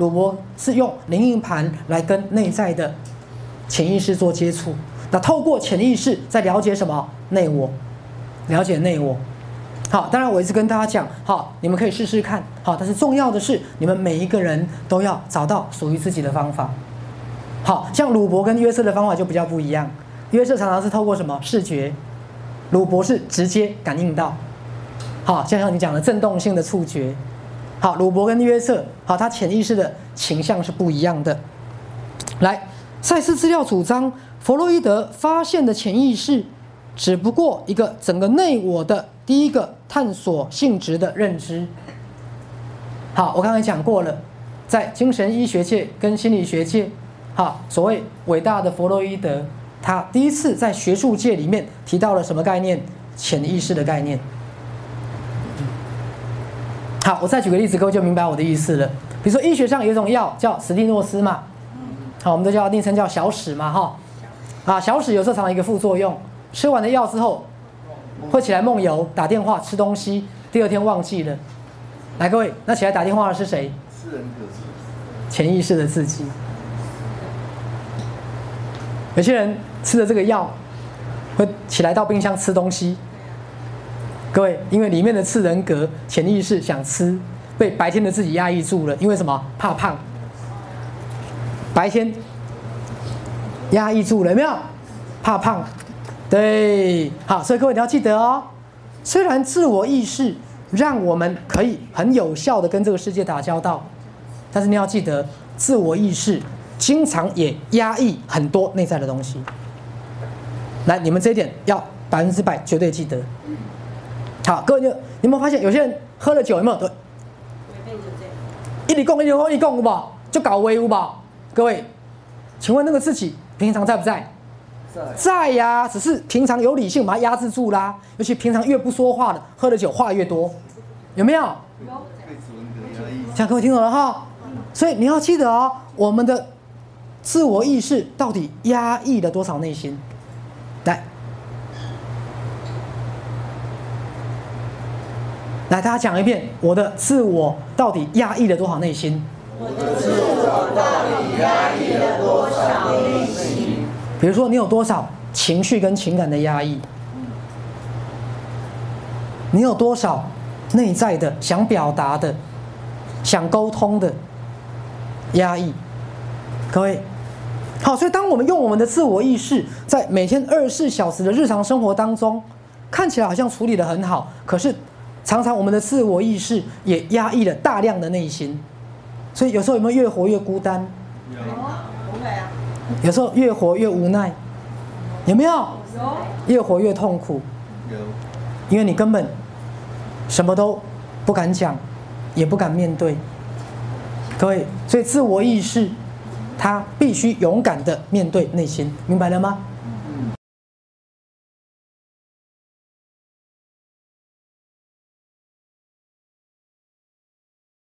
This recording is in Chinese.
鲁伯是用灵应盘来跟内在的潜意识做接触，那透过潜意识在了解什么内我，了解内我。好，当然我一直跟大家讲，好，你们可以试试看，好，但是重要的是你们每一个人都要找到属于自己的方法。好像鲁伯跟约瑟的方法就比较不一样，约瑟常常是透过什么视觉，鲁伯是直接感应到。好，就像你讲的震动性的触觉。好，鲁伯跟约瑟，好，他潜意识的倾向是不一样的。来，赛斯资料主张，弗洛伊德发现的潜意识，只不过一个整个内我的第一个探索性质的认知。好，我刚才讲过了，在精神医学界跟心理学界，好，所谓伟大的弗洛伊德，他第一次在学术界里面提到了什么概念？潜意识的概念。好，我再举个例子，各位就明白我的意思了。比如说医学上有一种药叫史蒂诺斯嘛，好，我们都叫昵称叫小史嘛，哈，啊，小史有时候常常一个副作用，吃完了药之后会起来梦游、打电话、吃东西，第二天忘记了。来，各位，那起来打电话的是谁？私人可知。潜意识的自己。有些人吃了这个药，会起来到冰箱吃东西。各位，因为里面的次人格潜意识想吃，被白天的自己压抑住了。因为什么？怕胖。白天压抑住了，有没有？怕胖。对，好，所以各位你要记得哦。虽然自我意识让我们可以很有效的跟这个世界打交道，但是你要记得，自我意识经常也压抑很多内在的东西。来，你们这一点要百分之百绝对记得。好，各位，你有没有发现有些人喝了酒有没有？对，一里供一里供一里供有无？就搞威武宝？各位，请问那个自己平常在不在？在。在呀，只是平常有理性把它压制住啦。尤其平常越不说话的，喝了酒话越多，有没有？有。被指纹格压抑。这样各位听懂了哈？所以你要记得哦，我们的自我意识到底压抑了多少内心？来，大家讲一遍，我的自我到底压抑了多少内心？我的自我到底压抑了多少内心？比如说，你有多少情绪跟情感的压抑？你有多少内在的想表达的、想沟通的压抑？各位，好，所以当我们用我们的自我意识，在每天二十四小时的日常生活当中，看起来好像处理的很好，可是。常常我们的自我意识也压抑了大量的内心，所以有时候有没有越活越孤单？有。有时候越活越无奈，有没有？有。越活越痛苦。有。因为你根本什么都不敢讲，也不敢面对。各位，所以自我意识他必须勇敢的面对内心，明白了吗？